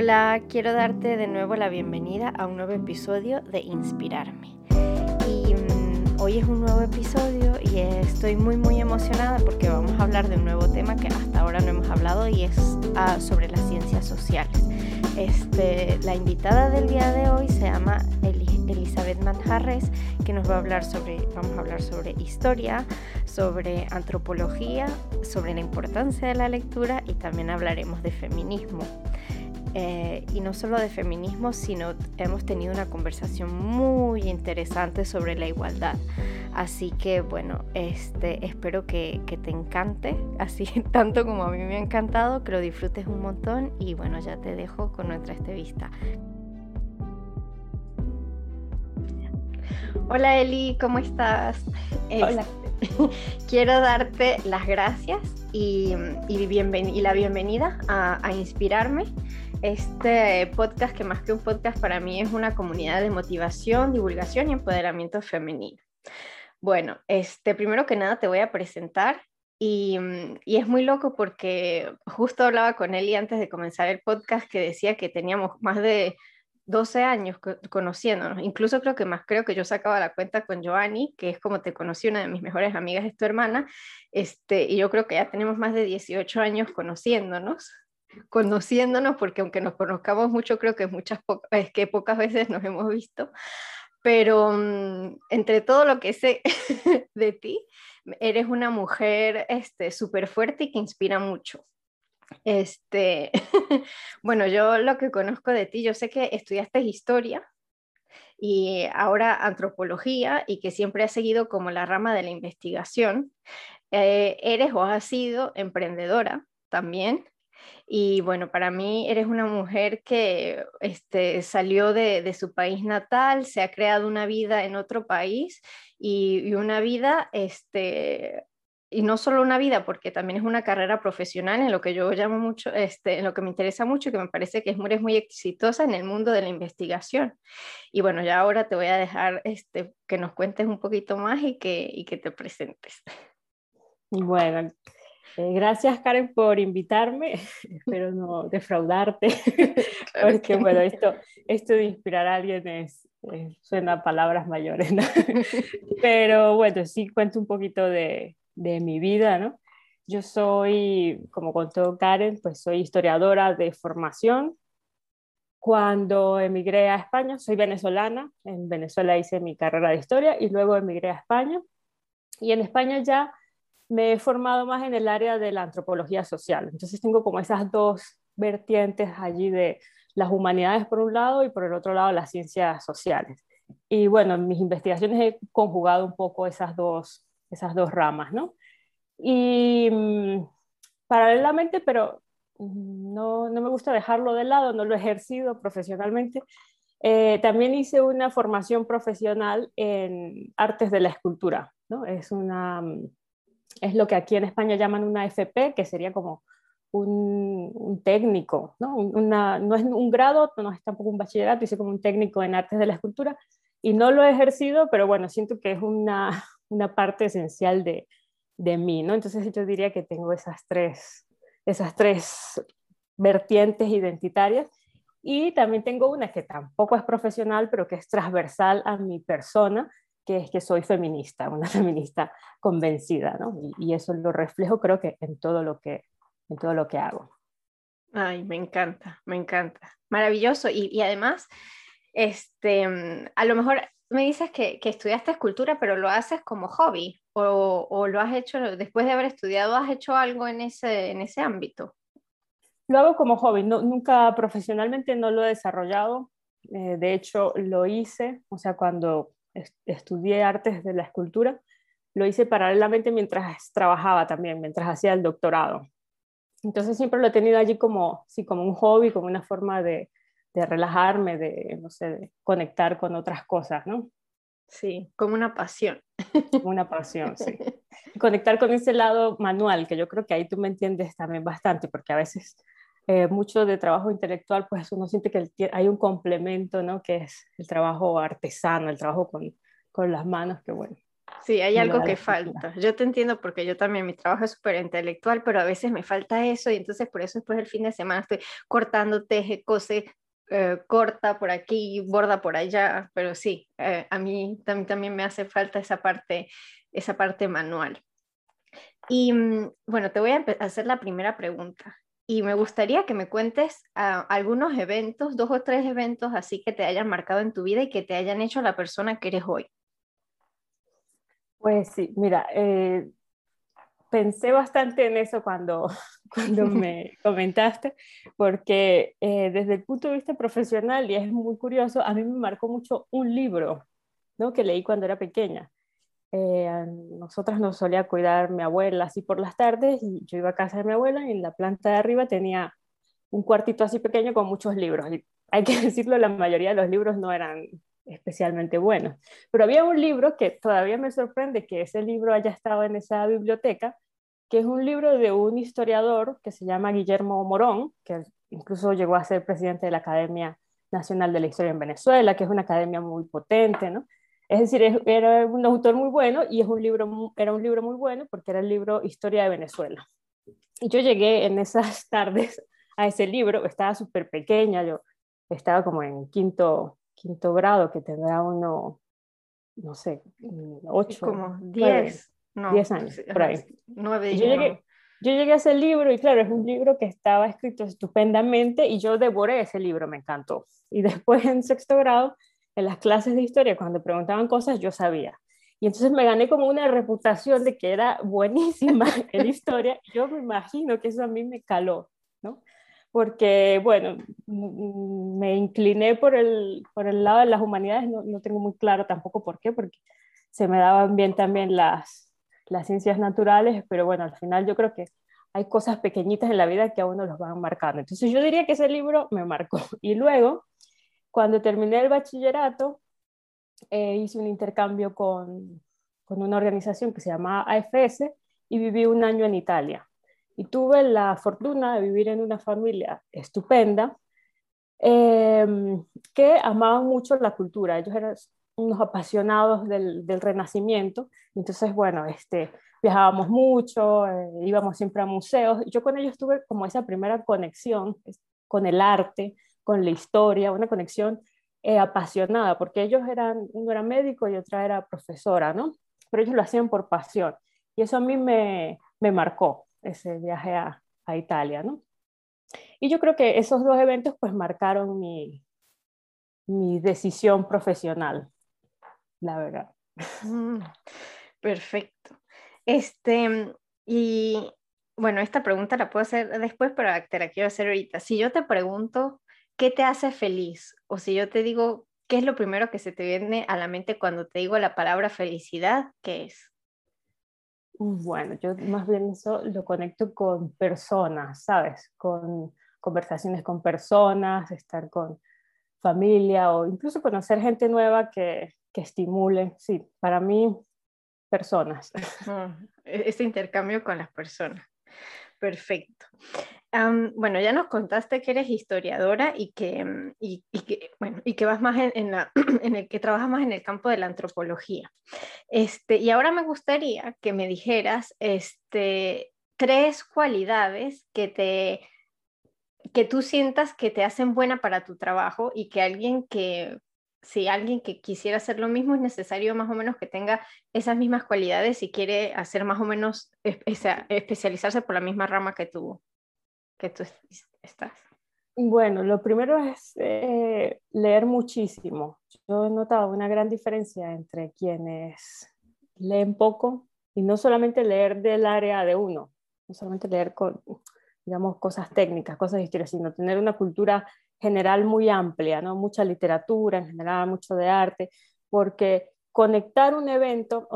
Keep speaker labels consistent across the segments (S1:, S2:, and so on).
S1: Hola, quiero darte de nuevo la bienvenida a un nuevo episodio de Inspirarme. Y mm, hoy es un nuevo episodio y estoy muy muy emocionada porque vamos a hablar de un nuevo tema que hasta ahora no hemos hablado y es ah, sobre las ciencias sociales. Este, la invitada del día de hoy se llama Elizabeth Manjarres, que nos va a hablar sobre, vamos a hablar sobre historia, sobre antropología, sobre la importancia de la lectura y también hablaremos de feminismo. Eh, y no solo de feminismo, sino hemos tenido una conversación muy interesante sobre la igualdad. Así que bueno, este, espero que, que, te encante, así tanto como a mí me ha encantado, que lo disfrutes un montón y bueno, ya te dejo con nuestra entrevista. Hola Eli, ¿cómo estás?
S2: Hola.
S1: Quiero darte las gracias y, y, y la bienvenida a, a Inspirarme este podcast, que más que un podcast para mí es una comunidad de motivación, divulgación y empoderamiento femenino. Bueno, este, primero que nada te voy a presentar y, y, es muy loco porque justo hablaba con Eli antes de comenzar el podcast que decía que teníamos más de 12 años conociéndonos, incluso creo que más, creo que yo sacaba la cuenta con Joanny, que es como te conocí, una de mis mejores amigas es tu hermana, este, y yo creo que ya tenemos más de 18 años conociéndonos, conociéndonos, porque aunque nos conozcamos mucho, creo que muchas es que pocas veces nos hemos visto, pero mm, entre todo lo que sé de ti, eres una mujer este, súper fuerte y que inspira mucho. Este, bueno, yo lo que conozco de ti, yo sé que estudiaste historia y ahora antropología y que siempre has seguido como la rama de la investigación. Eh, eres o has sido emprendedora también y bueno, para mí eres una mujer que este, salió de, su país natal, se ha creado una vida en otro país y, y, una vida, este, y no solo una vida, porque también es una carrera profesional en lo que yo llamo mucho, este, en lo que me interesa mucho y que me parece que es muy, muy exitosa en el mundo de la investigación. Y bueno, ya ahora te voy a dejar este, que nos cuentes un poquito más y que, y que te presentes.
S2: Bueno, eh, gracias Karen por invitarme, espero no defraudarte, porque bueno, esto, esto de inspirar a alguien es, suena palabras mayores, ¿no? Pero bueno, sí cuento un poquito de, de mi vida, ¿no? Yo soy, como contó Karen, pues soy historiadora de formación. Cuando emigré a España, soy venezolana, en Venezuela hice mi carrera de historia y luego emigré a España. Y en España ya me he formado más en el área de la antropología social. Entonces tengo como esas dos vertientes allí de las humanidades por un lado y por el otro lado las ciencias sociales. Y bueno, en mis investigaciones he conjugado un poco esas dos, esas dos ramas, ¿no? Y mm, paralelamente, pero no, no, me gusta dejarlo de lado, no lo he ejercido profesionalmente, eh, también hice una formación profesional en artes de la escultura, ¿no? Es una mm, es lo que aquí en España llaman una FP, que sería como un, técnico, ¿no? Una, no es un grado, no es tampoco un bachillerato, hice como un técnico en artes de la escultura y no lo he ejercido, pero bueno, siento que es una, una parte esencial de, de mí, ¿no? Entonces yo diría que tengo esas tres, esas tres vertientes identitarias y también tengo una que tampoco es profesional, pero que es transversal a mi persona, que es que soy feminista, una feminista convencida, ¿no? Y, eso lo reflejo creo que en todo lo que, en todo lo que hago.
S1: Ay, me encanta, me encanta. Maravilloso. Y, y además, este, a lo mejor me dices que, que, estudiaste escultura, pero lo haces como hobby o, o, lo has hecho después de haber estudiado, has hecho algo en ese, en ese ámbito.
S2: Lo hago como hobby, no, nunca profesionalmente no lo he desarrollado. Eh, de hecho, lo hice, o sea, cuando estudié artes de la escultura, lo hice paralelamente mientras trabajaba también, mientras hacía el doctorado. Entonces siempre lo he tenido allí como, sí, como un hobby, como una forma de, de relajarme, de, no sé, de conectar con otras cosas, ¿no?
S1: Sí, como una pasión.
S2: Como una pasión, sí. conectar con ese lado manual, que yo creo que ahí tú me entiendes también bastante, porque a veces eh, mucho de trabajo intelectual, pues uno siente que hay un complemento, ¿no? Que es el trabajo artesano, el trabajo con, con las manos, que bueno,
S1: Sí, hay algo que falta. Yo te entiendo porque yo también, mi trabajo es súper intelectual, pero a veces me falta eso y entonces por eso después del fin de semana estoy cortando, teje, cose, eh, corta por aquí, borda por allá, pero sí, eh, a mí también, también me hace falta esa parte, esa parte manual. Y mm, bueno, te voy a hacer la primera pregunta y me gustaría que me cuentes ah, algunos eventos, dos o tres eventos así que te hayan marcado en tu vida y que te hayan hecho la persona que eres hoy.
S2: Pues sí, mira, eh, pensé bastante en eso cuando, cuando me comentaste, porque eh, desde el punto de vista profesional, y es muy curioso, a mí me marcó mucho un libro ¿no? que leí cuando era pequeña. Eh, nosotras nos solía cuidar mi abuela así por las tardes y yo iba a casa de mi abuela y en la planta de arriba tenía un cuartito así pequeño con muchos libros. Y hay que decirlo, la mayoría de los libros no eran especialmente buenos. Pero había un libro que todavía me sorprende que ese libro haya estado en esa biblioteca, que es un libro de un historiador que se llama Guillermo Morón, que incluso llegó a ser presidente de la Academia Nacional de la Historia en Venezuela, que es una academia muy potente, ¿no? Es decir, era un autor muy bueno y es un libro, era un libro muy bueno porque era el libro Historia de Venezuela. Y yo llegué en esas tardes a ese libro, estaba súper pequeña, yo estaba como en quinto, quinto grado, que tendrá uno, no sé, ocho.
S1: Como diez.
S2: no, diez años, por ahí.
S1: Nueve.
S2: Yo llegué, yo llegué a ese libro y claro, es un libro que estaba escrito estupendamente y yo devoré ese libro, me encantó. Y después en sexto grado en las clases de historia, cuando preguntaban cosas, yo sabía. Y entonces me gané como una reputación de que era buenísima en historia. Yo me imagino que eso a mí me caló, ¿no? Porque, bueno, me incliné por el, por el lado de las humanidades, no, no tengo muy claro tampoco por qué, porque se me daban bien también las, las ciencias naturales, pero bueno, al final yo creo que hay cosas pequeñitas en la vida que a uno los van marcando. Entonces yo diría que ese libro me marcó. Y luego, cuando terminé el bachillerato, eh, hice un intercambio con, con, una organización que se llama AFS y viví un año en Italia. Y tuve la fortuna de vivir en una familia estupenda em, que amaban mucho la cultura. Ellos eran unos apasionados del, del Renacimiento. Entonces, bueno, este, viajábamos mucho, eh, íbamos siempre a museos. Yo con ellos tuve como esa primera conexión con el arte, con la historia, una conexión eh, apasionada, porque ellos eran, uno era médico y otra era profesora, ¿no? Pero ellos lo hacían por pasión. Y eso a mí me, me marcó, ese viaje a, a, Italia, ¿no? Y yo creo que esos dos eventos pues marcaron mi, mi decisión profesional, la verdad.
S1: Mm, perfecto. Este, y bueno, esta pregunta la puedo hacer después, pero te la quiero hacer ahorita. Si yo te pregunto ¿qué te hace feliz? O si yo te digo, ¿qué es lo primero que se te viene a la mente cuando te digo la palabra felicidad? ¿Qué es?
S2: Bueno, yo más bien eso lo conecto con personas, ¿sabes? Con conversaciones con personas, estar con familia o incluso conocer gente nueva que, que estimule. Sí, para mí, personas.
S1: este intercambio con las personas. Perfecto bueno, ya nos contaste que eres historiadora y que, mm, y, que, bueno, y que vas más en, la, en, el que trabajas más en el campo de la antropología. Este, y ahora me gustaría que me dijeras este, tres cualidades que te que tú sientas que te hacen buena para tu trabajo y que alguien que si alguien que quisiera hacer lo mismo es necesario más o menos que tenga esas mismas cualidades y quiere hacer más o menos especializarse por la misma rama que tú que tú estás?
S2: Bueno, lo primero es eh, leer muchísimo. Yo he notado una gran diferencia entre quienes leen poco y no solamente leer del área de uno, no solamente leer con, digamos, cosas técnicas, cosas de historia, sino tener una cultura general muy amplia, ¿no? mucha literatura en general, mucho de arte, porque conectar un evento,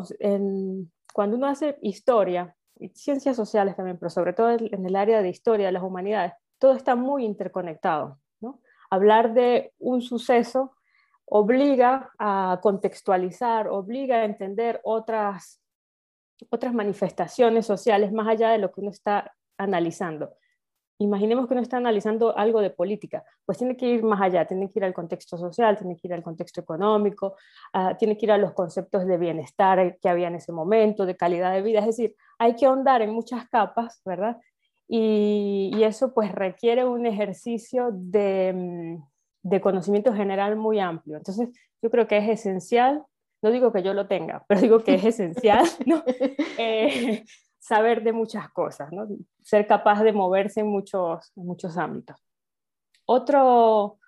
S2: cuando uno hace historia, ciencias sociales también, pero sobre todo en el área de historia de las humanidades, todo está muy interconectado. ¿no? Hablar de un suceso obliga a contextualizar, obliga a entender otras, otras manifestaciones sociales más allá de lo que uno está analizando. Imaginemos que uno está analizando algo de política, pues tiene que ir más allá, tiene que ir al contexto social, tiene que ir al contexto económico, uh, tiene que ir a los conceptos de bienestar que había en ese momento, de calidad de vida, es decir, hay que ahondar en muchas capas, ¿verdad? Y, y eso pues requiere un ejercicio de, mm, de conocimiento general muy amplio. Entonces, yo creo que es esencial, no digo que yo lo tenga, pero digo que es esencial, ¿no? Eh, saber de muchas cosas, ¿no? ser capaz de moverse en muchos, muchos ámbitos. Otro,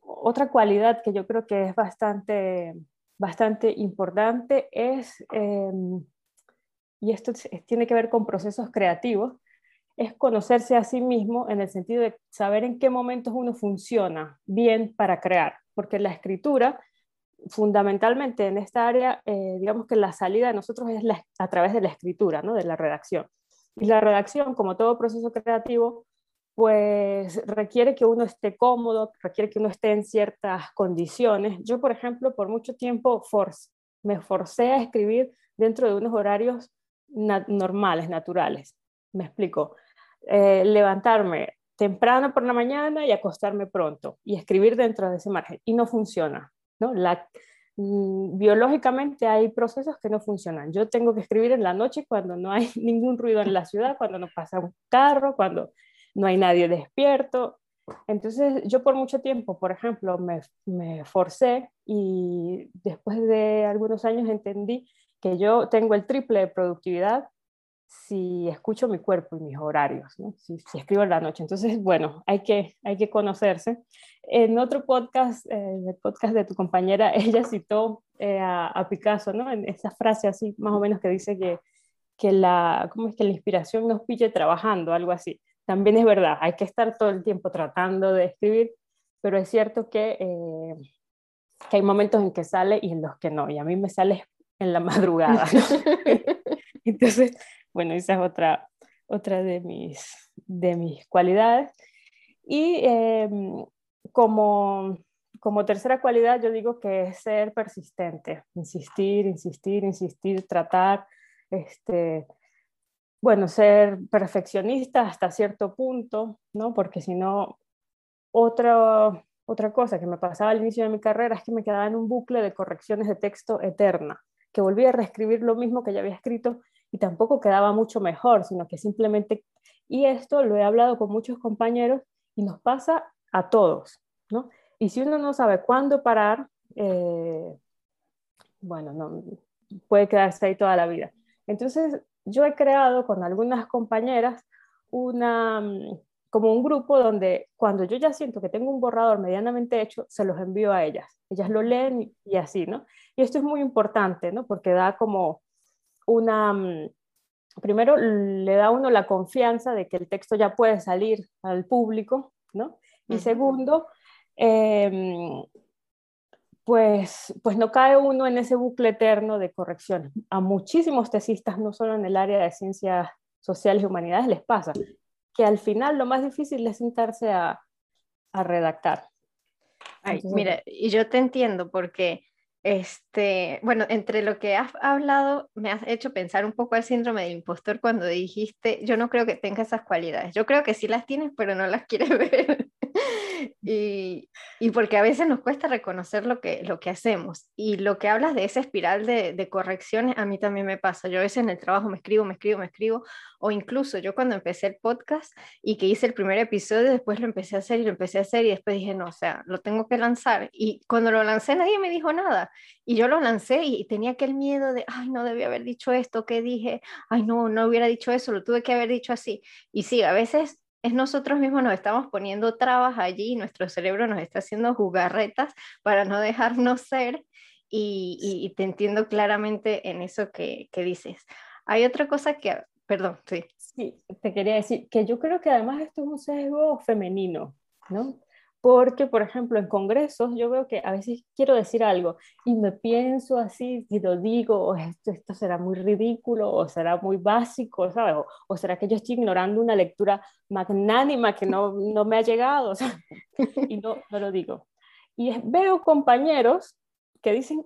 S2: otra cualidad que yo creo que es bastante, bastante importante es, em, y esto tiene que ver con procesos creativos, es conocerse a sí mismo en el sentido de saber en qué momentos uno funciona bien para crear, porque la escritura fundamentalmente en esta área, eh, digamos que la salida de nosotros es a través de la escritura, ¿no? de la redacción. Y la redacción, como todo proceso creativo, pues requiere que uno esté cómodo, requiere que uno esté en ciertas condiciones. Yo, por ejemplo, por mucho tiempo me forcé a escribir dentro de unos horarios normales, naturales. Me explico. Eh, levantarme temprano por la mañana y acostarme pronto y escribir dentro de ese margen. Y no funciona. ¿No? La, mm, biológicamente hay procesos que no funcionan. Yo tengo que escribir en la noche cuando no hay ningún ruido en la ciudad, cuando no pasa un carro, cuando no hay nadie despierto. Entonces yo por mucho tiempo, por ejemplo, me, me forcé y después de algunos años entendí que yo tengo el triple de productividad si escucho mi cuerpo y mis horarios, ¿no? si, escribo en la noche. Entonces, bueno, hay que, hay que conocerse. En otro podcast, eh, el podcast de tu compañera, ella citó eh, a, Picasso, ¿no? En esa frase así, más o menos, que dice que, que, la, ¿cómo es que la inspiración nos pille trabajando, algo así. También es verdad, hay que estar todo el tiempo tratando de escribir, pero es cierto que, eh, que hay momentos en que sale y en los que no, y a mí me sale en la madrugada. Entonces, bueno, esa es otra, otra de, mis, de mis cualidades. Y em, como, como tercera cualidad, yo digo que es ser persistente, insistir, insistir, insistir, tratar, este, bueno, ser perfeccionista hasta cierto punto, ¿no? Porque si no, otra, otra cosa que me pasaba al inicio de mi carrera es que me quedaba en un bucle de correcciones de texto eterna, que volvía a reescribir lo mismo que ya había escrito y tampoco quedaba mucho mejor, sino que simplemente, y esto lo he hablado con muchos compañeros y nos pasa a todos, ¿no? Y si uno no sabe cuándo parar, eh, bueno, no, puede quedarse ahí toda la vida. Entonces, yo he creado con algunas compañeras una, como un grupo donde cuando yo ya siento que tengo un borrador medianamente hecho, se los envío a ellas. Ellas lo leen y así, ¿no? Y esto es muy importante, ¿no? Porque da como una, mm, primero le da a uno la confianza de que el texto ya puede salir al público, ¿no? Y segundo, em, pues, pues no cae uno en ese bucle eterno de correcciones. A muchísimos tesistas, no solo en el área de ciencias sociales y humanidades, les pasa que al final lo más difícil es sentarse a, a redactar.
S1: Ay, mira, y yo te entiendo porque este, bueno, entre lo que has hablado, me has hecho pensar un poco al síndrome del impostor cuando dijiste, yo no creo que tenga esas cualidades. Yo creo que sí las tienes, pero no las quieres ver. Y, y, porque a veces nos cuesta reconocer lo que, lo que hacemos. Y lo que hablas de esa espiral de, de correcciones, a mí también me pasa. Yo a veces en el trabajo me escribo, me escribo, me escribo, o incluso yo cuando empecé el podcast y que hice el primer episodio, después lo empecé a hacer y lo empecé a hacer y después dije, no, o sea, lo tengo que lanzar. Y cuando lo lancé nadie me dijo nada. Y yo lo lancé y tenía aquel miedo de, ay, no debía haber dicho esto, ¿qué dije? Ay, no, no hubiera dicho eso, lo tuve que haber dicho así. Y sí, a veces nosotros mismos nos estamos poniendo trabas allí, nuestro cerebro nos está haciendo jugarretas para no dejarnos ser y, y, te entiendo claramente en eso que, que, dices. Hay otra cosa que, perdón, sí.
S2: Sí, te quería decir que yo creo que además esto es un sesgo femenino, ¿no? Porque, por ejemplo, en congresos yo veo que a veces quiero decir algo y me pienso así, y lo digo, o esto, esto será muy ridículo, o será muy básico, ¿sabes? O, será que yo estoy ignorando una lectura magnánima que no, no me ha llegado, ¿sabes? y no, no lo digo. Y veo compañeros que dicen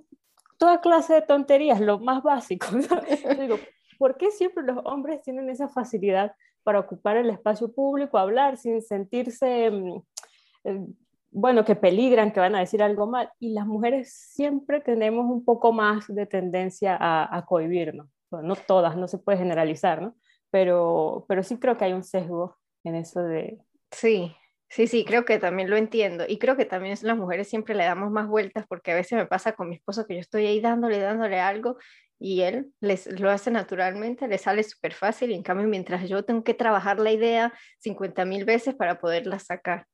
S2: toda clase de tonterías, lo más básico. Yo digo, ¿por qué siempre los hombres tienen esa facilidad para ocupar el espacio público, hablar sin sentirse, mm, bueno, que peligran, que van a decir algo mal. Y las mujeres siempre tenemos un poco más de tendencia a, a cohibirnos. Bueno, no todas, no se puede generalizar, ¿no? Pero, pero sí creo que hay un sesgo en eso de...
S1: Sí, Sí, sí, creo que también lo entiendo. Y creo que también las mujeres siempre le damos más vueltas porque a veces me pasa con mi esposo que yo estoy ahí dándole, dándole algo y él les, lo hace naturalmente, le sale súper fácil y en cambio mientras yo tengo que trabajar la idea 50 mil veces para poderla sacar.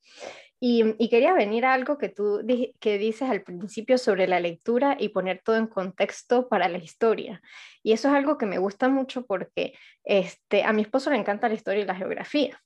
S1: Y, y, quería venir a algo que tú que dices al principio sobre la lectura y poner todo en contexto para la historia. Y eso es algo que me gusta mucho porque este, a mi esposo le encanta la historia y la geografía.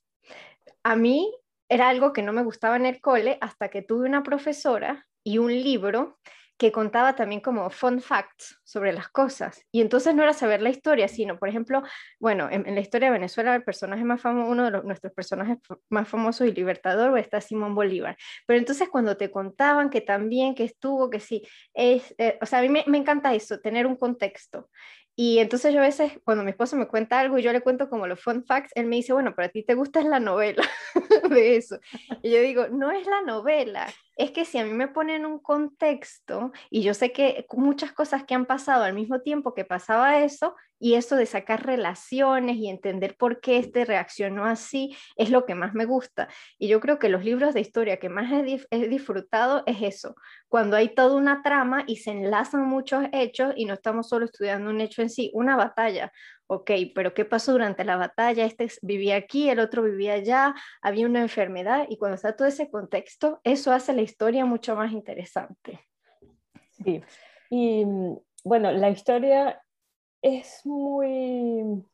S1: A mí era algo que no me gustaba en el cole hasta que tuve una profesora y un libro que contaba también como fun facts sobre las cosas. Y entonces no era saber la historia, sino, por ejemplo, bueno, en, la historia de Venezuela el personaje más famoso, uno de nuestros personajes más famosos y libertador está Simón Bolívar. Pero entonces cuando te contaban que también, que estuvo, que sí, es, eh, o sea, a mí me, me encanta eso, tener un contexto. Y entonces yo a veces, cuando mi esposo me cuenta algo y yo le cuento como los fun facts, él me dice, bueno, pero a ti te gusta la novela de eso. Y yo digo, no es la novela, es que si a mí me ponen un contexto y yo sé que muchas cosas que han pasado al mismo tiempo que pasaba eso, y eso de sacar relaciones y entender por qué este reaccionó así, es lo que más me gusta. Y yo creo que los libros de historia que más he, disfrutado es eso, cuando hay toda una trama y se enlazan muchos hechos y no estamos solo estudiando un hecho en sí, una batalla. Ok, pero ¿qué pasó durante la batalla? Este vivía aquí, el otro vivía allá, había una enfermedad y cuando está todo ese contexto, eso hace la historia mucho más interesante.
S2: Sí, y mm, bueno, la historia es muy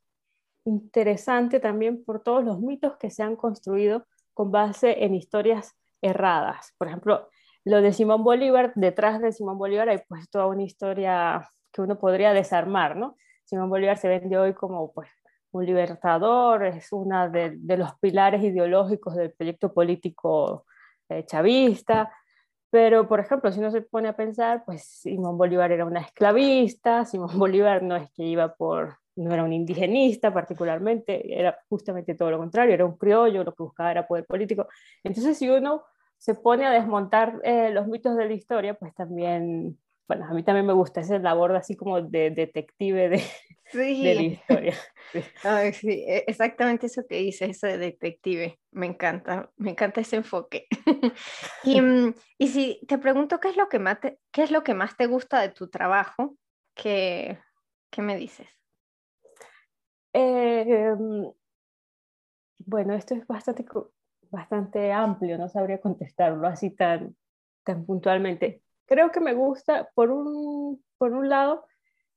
S2: interesante también por todos los mitos que se han construido con base en historias erradas. Por ejemplo, lo de Simón Bolívar, detrás de Simón Bolívar hay pues toda una historia que uno podría desarmar, ¿no? Simón Bolívar se vende hoy como pues un libertador, es uno de, los pilares ideológicos del proyecto político eh, chavista, pero, por ejemplo, si uno se pone a pensar, pues Simón Bolívar era una esclavista, Simón Bolívar no es que iba por, no era un indigenista particularmente, era justamente todo lo contrario, era un criollo, lo que buscaba era poder político. Entonces, si uno se pone a desmontar eh, los mitos de la historia, pues también bueno, a mí también me gusta esa labor así como de detective de, de la historia.
S1: Sí. E, exactamente eso que dices, eso de detective. Me encanta, me encanta ese enfoque. y, mm, y, si te pregunto qué es lo que más te, qué es lo que más te gusta de tu trabajo, ¿qué, qué me dices?
S2: Eh, mm, bueno, esto es bastante, bastante amplio, no sabría contestarlo así tan, tan puntualmente creo que me gusta, por un, por un lado,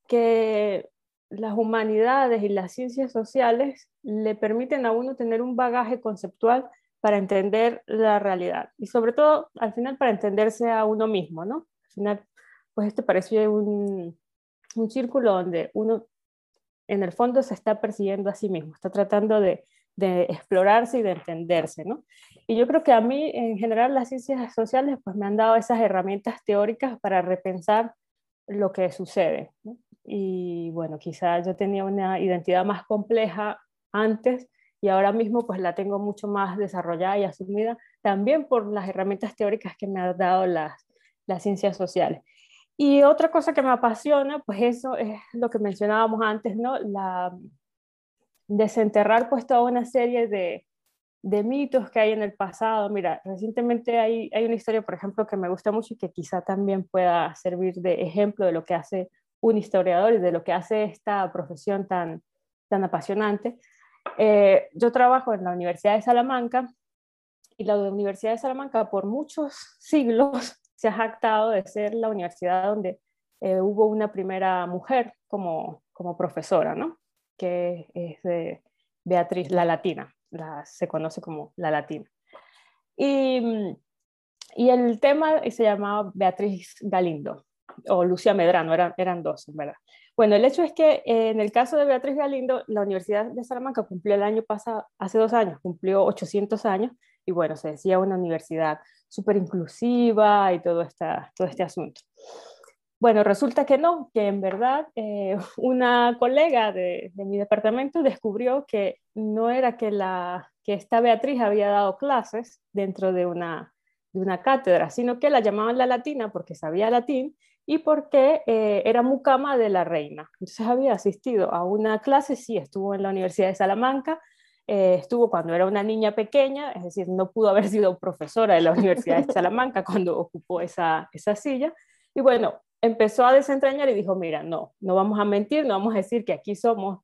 S2: que las humanidades y las ciencias sociales le permiten a uno tener un bagaje conceptual para entender la realidad y sobre todo al final para entenderse a uno mismo, ¿no? Al final, pues este parece un, un círculo donde uno en el fondo se está persiguiendo a sí mismo, está tratando de de explorarse y de entenderse, ¿no? Y yo creo que a mí, en general, las ciencias sociales pues me han dado esas herramientas teóricas para repensar lo que sucede. Y bueno, quizás yo tenía una identidad más compleja antes y ahora mismo pues la tengo mucho más desarrollada y asumida también por las herramientas teóricas que me han dado las, las ciencias sociales. Y otra cosa que me apasiona, pues eso es lo que mencionábamos antes, ¿no? La, desenterrar pues toda una serie de, de mitos que hay en el pasado. Mira, recientemente hay, una historia, por ejemplo, que me gusta mucho y que quizá también pueda servir de ejemplo de lo que hace un historiador y de lo que hace esta profesión tan, tan apasionante. Eh, yo trabajo en la Universidad de Salamanca y la Universidad de Salamanca por muchos siglos se ha jactado de ser la universidad donde eh, hubo una primera mujer como, como profesora, ¿no? Que es Beatriz, la latina, la, se conoce como la latina. Y, y el tema se llamaba Beatriz Galindo, o Lucia Medrano, eran, eran dos, ¿verdad? Bueno, el hecho es que en el caso de Beatriz Galindo, la Universidad de Salamanca cumplió el año pasado, hace dos años, cumplió 800 años, y bueno, se decía una universidad súper inclusiva y todo, esta, todo este asunto. Bueno, resulta que no, que en verdad eh, una colega de, mi departamento descubrió que no era que, la, que esta Beatriz había dado clases dentro de una, de una cátedra, sino que la llamaban la latina porque sabía latín y porque eh, era mucama de la reina. Entonces había asistido a una clase, sí, estuvo en la Universidad de Salamanca, eh, estuvo cuando era una niña pequeña, es decir, no pudo haber sido profesora de la Universidad de Salamanca cuando ocupó esa, esa silla. Y bueno, empezó a desentrañar y dijo, mira, no, no vamos a mentir, no vamos a decir que aquí somos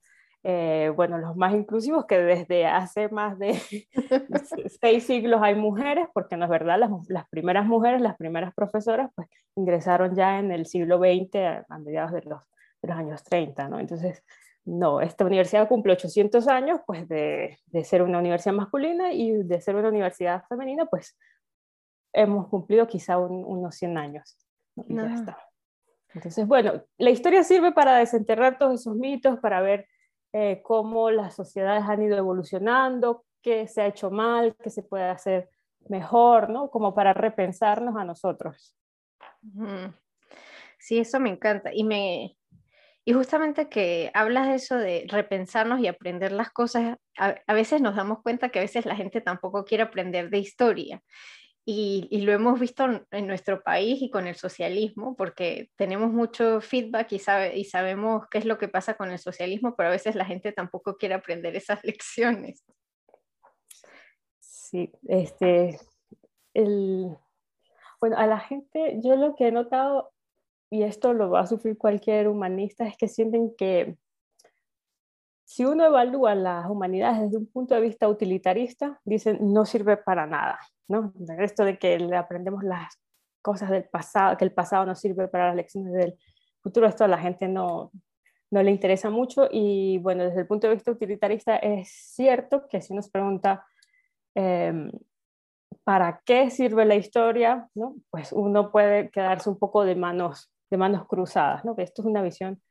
S2: eh, bueno, los más inclusivos, que desde hace más de seis siglos hay mujeres, porque no es verdad, las, las, primeras mujeres, las primeras profesoras, pues ingresaron ya en el siglo XX, a, mediados de los, de los, años 30, ¿no? Entonces, no, esta universidad cumple 800 años, pues de, de ser una universidad masculina y de ser una universidad femenina, pues hemos cumplido quizá unos 100 años. Y ya está. Entonces, bueno, la historia sirve para desenterrar todos esos mitos, para ver eh, cómo las sociedades han ido evolucionando, qué se ha hecho mal, qué se puede hacer mejor, ¿no? Como para repensarnos a nosotros.
S1: Sí, eso me encanta. Y, me, y justamente que hablas de eso de repensarnos y aprender las cosas, a, veces nos damos cuenta que a veces la gente tampoco quiere aprender de historia. Y, lo hemos visto en, nuestro país y con el socialismo, porque tenemos mucho feedback y, sabe, y sabemos qué es lo que pasa con el socialismo, pero a veces la gente tampoco quiere aprender esas lecciones.
S2: Sí, este, el, bueno, a la gente, yo lo que he notado, y esto lo va a sufrir cualquier humanista, es que sienten que si uno evalúa las humanidades desde un punto de vista utilitarista, dicen no sirve para nada. ¿no? Esto de que aprendemos las cosas del pasado, que el pasado no sirve para las lecciones del futuro, esto a la gente no, no le interesa mucho y bueno, desde el punto de vista utilitarista es cierto que si nos pregunta em, para qué sirve la historia, ¿no? pues uno puede quedarse un poco de manos, de manos cruzadas, ¿no? esto es una visión,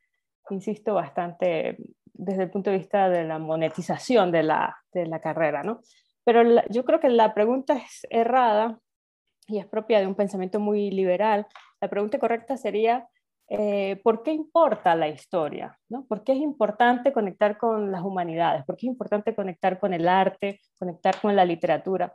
S2: insisto, bastante desde el punto de vista de la monetización de la, de la carrera, ¿no? Pero yo creo que la pregunta es errada y es propia de un pensamiento muy liberal. La pregunta correcta sería, eh, ¿por qué importa la historia? ¿no? ¿Por qué es importante conectar con las humanidades? ¿Por qué es importante conectar con el arte, conectar con la literatura?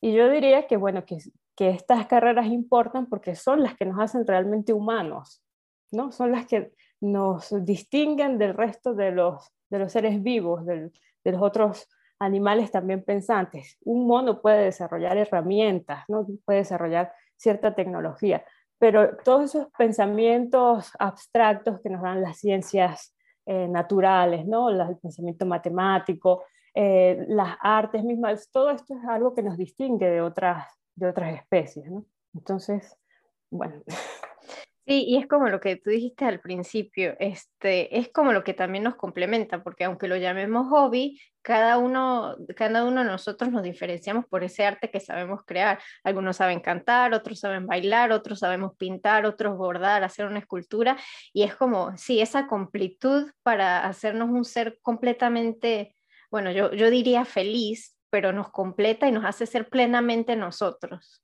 S2: Y yo diría que, bueno, que, que estas carreras importan porque son las que nos hacen realmente humanos, ¿no? Son las que nos distinguen del resto de los, de los seres vivos, de los otros animales también pensantes. Un mono puede desarrollar herramientas, ¿no? puede desarrollar cierta tecnología, pero todos esos pensamientos abstractos que nos dan las ciencias eh, naturales, ¿no? el pensamiento matemático, eh, las artes mismas, todo esto es algo que nos distingue de otras, de otras especies. ¿no? Entonces, bueno.
S1: Sí, y es como lo que tú dijiste al principio, este, es como lo que también nos complementa, porque aunque lo llamemos hobby, cada uno, cada uno de nosotros nos diferenciamos por ese arte que sabemos crear. Algunos saben cantar, otros saben bailar, otros sabemos pintar, otros bordar, hacer una escultura, y es como, sí, esa completud para hacernos un ser completamente, bueno, yo, yo diría feliz, pero nos completa y nos hace ser plenamente nosotros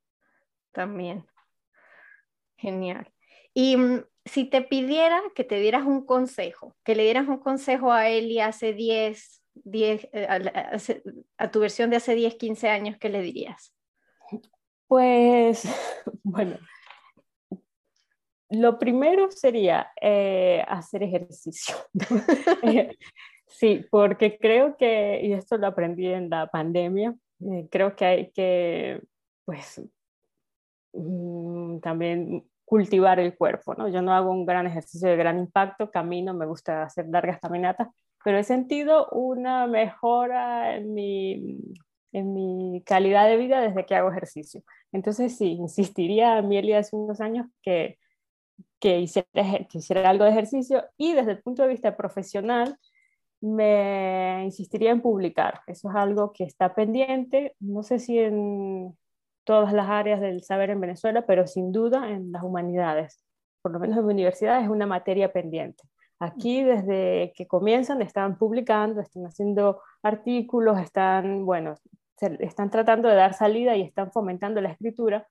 S1: también. Genial. Y mm, si te pidiera que te dieras un consejo, que le dieras un consejo a Eli hace 10, 10 eh, a, tu versión de hace 10, 15 años, ¿qué le dirías?
S2: Pues, bueno, lo primero sería eh, hacer ejercicio. sí, porque creo que, y esto lo aprendí en la pandemia, eh, creo que hay que, pues, mm, también cultivar el cuerpo, ¿no? Yo no hago un gran ejercicio de gran impacto, camino, me gusta hacer largas caminatas, pero he sentido una mejora en mi, en mi calidad de vida desde que hago ejercicio. Entonces sí, insistiría a Mieli hace unos años que, que, hiciera, que hiciera algo de ejercicio y desde el punto de vista profesional me insistiría en publicar. Eso es algo que está pendiente, no sé si en todas las áreas del saber en Venezuela, pero sin duda en las humanidades. Por lo menos en mi universidad es una materia pendiente. Aquí desde que comienzan están publicando, están haciendo artículos, están, bueno, están tratando de dar salida y están fomentando la escritura,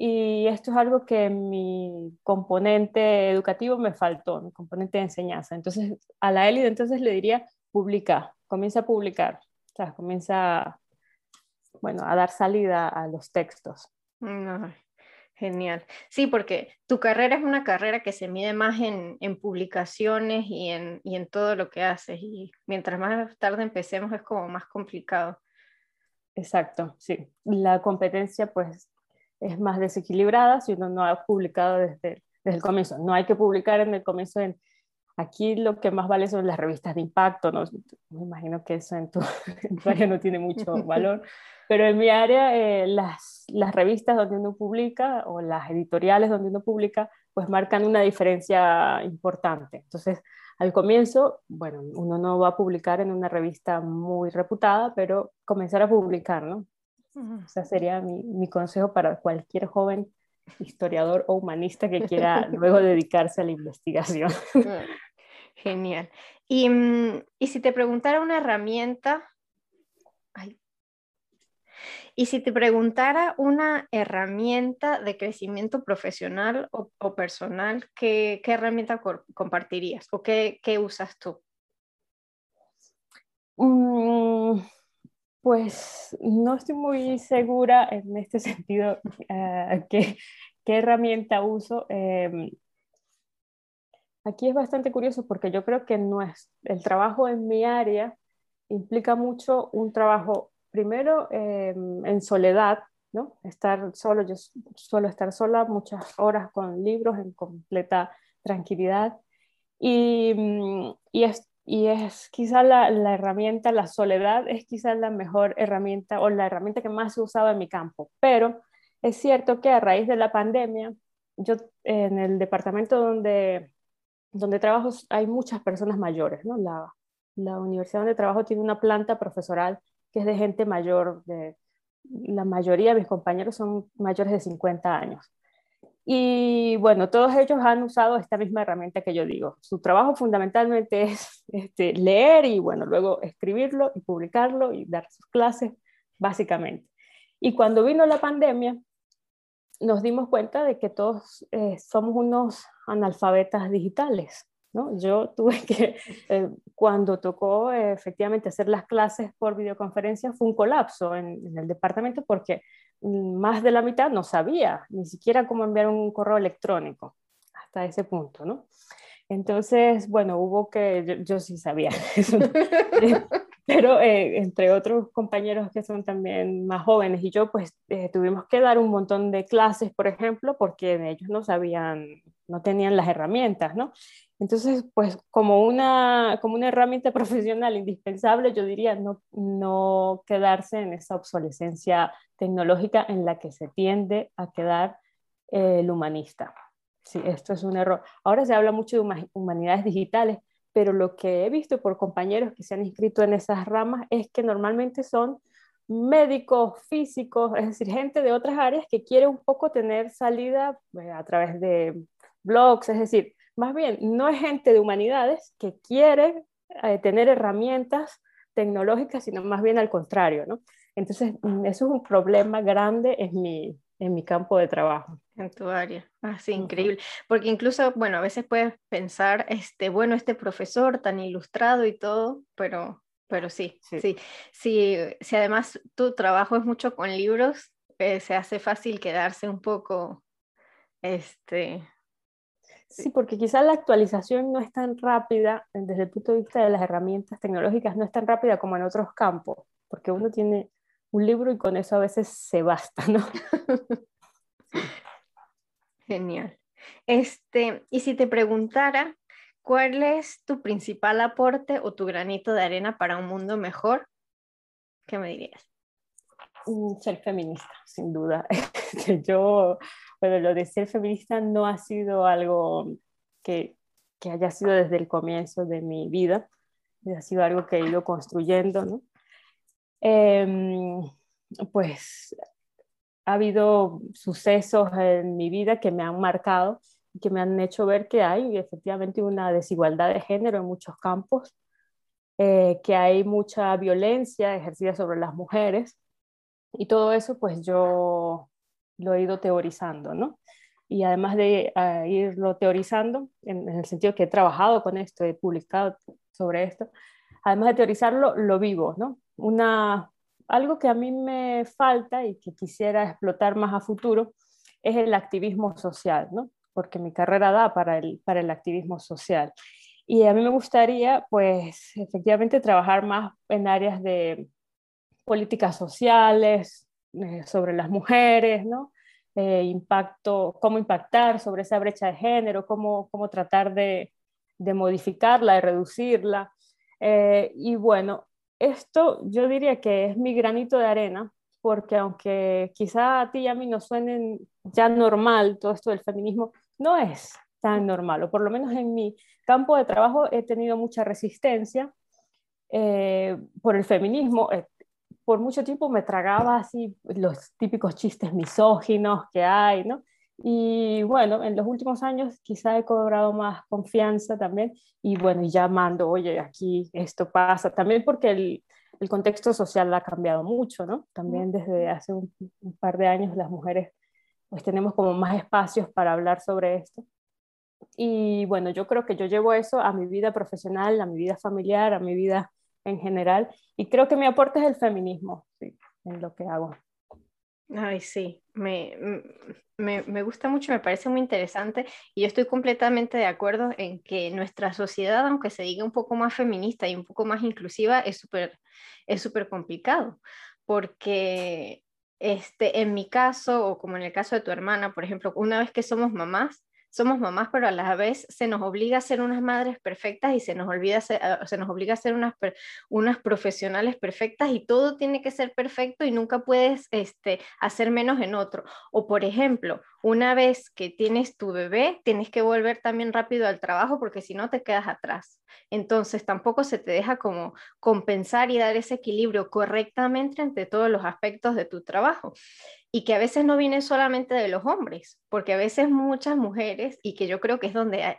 S2: y esto es algo que mi componente educativo me faltó, mi componente de enseñanza. Entonces, a la Elide entonces le diría, publica, comienza a publicar, o sea, comienza, bueno, a dar salida a los textos.
S1: genial. Sí, porque tu carrera es una carrera que se mide más en, en publicaciones y en, y en todo lo que haces. Y mientras más tarde empecemos es como más complicado.
S2: Exacto, sí. La competencia pues es más desequilibrada si uno no ha publicado desde, desde el comienzo. No hay que publicar en el comienzo. En, aquí lo que más vale son las revistas de impacto. ¿no? Me imagino que eso en tu, área no tiene mucho valor. Pero en mi área, eh, las, las revistas donde uno publica o las editoriales donde uno publica, pues marcan una diferencia importante. Entonces, al comienzo, bueno, uno no va a publicar en una revista muy reputada, pero comenzar a publicar, ¿no? O sea, sería mi, consejo para cualquier joven historiador o humanista que quiera luego dedicarse a la investigación.
S1: Genial. Y, mm, y, si te preguntara una herramienta, y si te preguntara una herramienta de crecimiento profesional o, personal, ¿qué, ¿qué, herramienta compartirías o qué, qué usas tú?
S2: Mm, pues no estoy muy segura en este sentido uh, qué, herramienta uso. Em, aquí es bastante curioso porque yo creo que no es, el trabajo en mi área implica mucho un trabajo, primero em, en soledad, ¿no? Estar solo, yo suelo estar sola muchas horas con libros en completa tranquilidad. Y, mm, y, es, y es quizá la, la, herramienta, la soledad es quizá la mejor herramienta o la herramienta que más he usado en mi campo. Pero es cierto que a raíz de la pandemia, yo en el departamento donde, donde trabajo hay muchas personas mayores, ¿no? La, universidad donde trabajo tiene una planta profesoral que es de gente mayor, de, la mayoría de mis compañeros son mayores de 50 años. Y bueno, todos ellos han usado esta misma herramienta que yo digo. Su trabajo fundamentalmente es este, leer y bueno, luego escribirlo y publicarlo y dar sus clases, básicamente. Y cuando vino la pandemia, nos dimos cuenta de que todos eh, somos unos analfabetas digitales. ¿no? Yo tuve que, eh, cuando tocó eh, efectivamente hacer las clases por videoconferencia, fue un colapso en, en el departamento porque más de la mitad no sabía ni siquiera cómo enviar un correo electrónico hasta ese punto, ¿no? Entonces, bueno, hubo que, yo, sí sabía pero eh, entre otros compañeros que son también más jóvenes y yo, pues eh, tuvimos que dar un montón de clases, por ejemplo, porque ellos no sabían, no tenían las herramientas, ¿no? Entonces, pues como una, como una herramienta profesional indispensable, yo diría no, no quedarse en esa obsolescencia tecnológica en la que se tiende a quedar eh, el humanista. Sí, esto es un error. Ahora se habla mucho de humanidades digitales, pero lo que he visto por compañeros que se han inscrito en esas ramas es que normalmente son médicos, físicos, es decir, gente de otras áreas que quiere un poco tener salida eh, a través de blogs, es decir, más bien no es gente de humanidades que quiere eh, tener herramientas tecnológicas, sino más bien al contrario, ¿no? Entonces, mm, eso es un problema grande en mi, en mi campo de trabajo.
S1: En tu área. Ah, sí, increíble. Porque incluso, bueno, a veces puedes pensar, este, bueno, este profesor tan ilustrado y todo, pero, pero sí, sí, sí, si además tu trabajo es mucho con libros, eh, se hace fácil quedarse un poco, este...
S2: Sí, porque quizás la actualización no es tan rápida desde el punto de vista de las herramientas tecnológicas, no es tan rápida como en otros campos, porque uno tiene un libro y con eso a veces se basta, ¿no?
S1: Genial. Este, y si te preguntara, ¿cuál es tu principal aporte o tu granito de arena para un mundo mejor? ¿Qué me dirías?
S2: Mm, ser feminista, sin duda. Yo, bueno, lo de ser feminista no ha sido algo que, que haya sido desde el comienzo de mi vida, ha sido algo que he ido construyendo, ¿no? Em, pues ha habido sucesos en mi vida que me han marcado y que me han hecho ver que hay efectivamente una desigualdad de género en muchos campos, eh, que hay mucha violencia ejercida sobre las mujeres y todo eso pues yo lo he ido teorizando, ¿no? Y además de uh, irlo teorizando, en, el sentido que he trabajado con esto, he publicado sobre esto, además de teorizarlo, lo vivo, ¿no? Una, algo que a mí me falta y que quisiera explotar más a futuro es el activismo social, ¿no? Porque mi carrera da para el, para el activismo social. Y a mí me gustaría, pues, efectivamente trabajar más en áreas de políticas sociales, eh, sobre las mujeres, ¿no? Eh, impacto, cómo impactar sobre esa brecha de género, cómo, cómo tratar de, de modificarla, de reducirla. Eh, y bueno, esto yo diría que es mi granito de arena, porque aunque quizá a ti y a mí nos suenen ya normal todo esto del feminismo, no es tan normal, o por lo menos en mi campo de trabajo he tenido mucha resistencia eh, por el feminismo. Eh, por mucho tiempo me tragaba así los típicos chistes misóginos que hay, ¿no? Y bueno, en los últimos años quizá he cobrado más confianza también y bueno, ya mando, oye, aquí esto pasa, también porque el, el contexto social ha cambiado mucho, ¿no? También desde hace un, un, par de años las mujeres pues tenemos como más espacios para hablar sobre esto. Y bueno, yo creo que yo llevo eso a mi vida profesional, a mi vida familiar, a mi vida en general. Y creo que mi aporte es el feminismo sí, en lo que hago.
S1: Ay, sí, me, me, me, gusta mucho, me parece muy interesante y yo estoy completamente de acuerdo en que nuestra sociedad, aunque se diga un poco más feminista y un poco más inclusiva, es súper es súper complicado porque este, en mi caso o como en el caso de tu hermana, por ejemplo, una vez que somos mamás, somos mamás, pero a la vez se nos obliga a ser unas madres perfectas y se nos, olvida ser, ah, se nos obliga a ser unas, unas profesionales perfectas y todo tiene que ser perfecto y nunca puedes este, hacer menos en otro. O por ejemplo, una vez que tienes tu bebé, tienes que volver también rápido al trabajo porque si no te quedas atrás. Entonces tampoco se te deja como compensar y dar ese equilibrio correctamente entre todos los aspectos de tu trabajo y que a veces no viene solamente de los hombres, porque a veces muchas mujeres, y que yo creo que es donde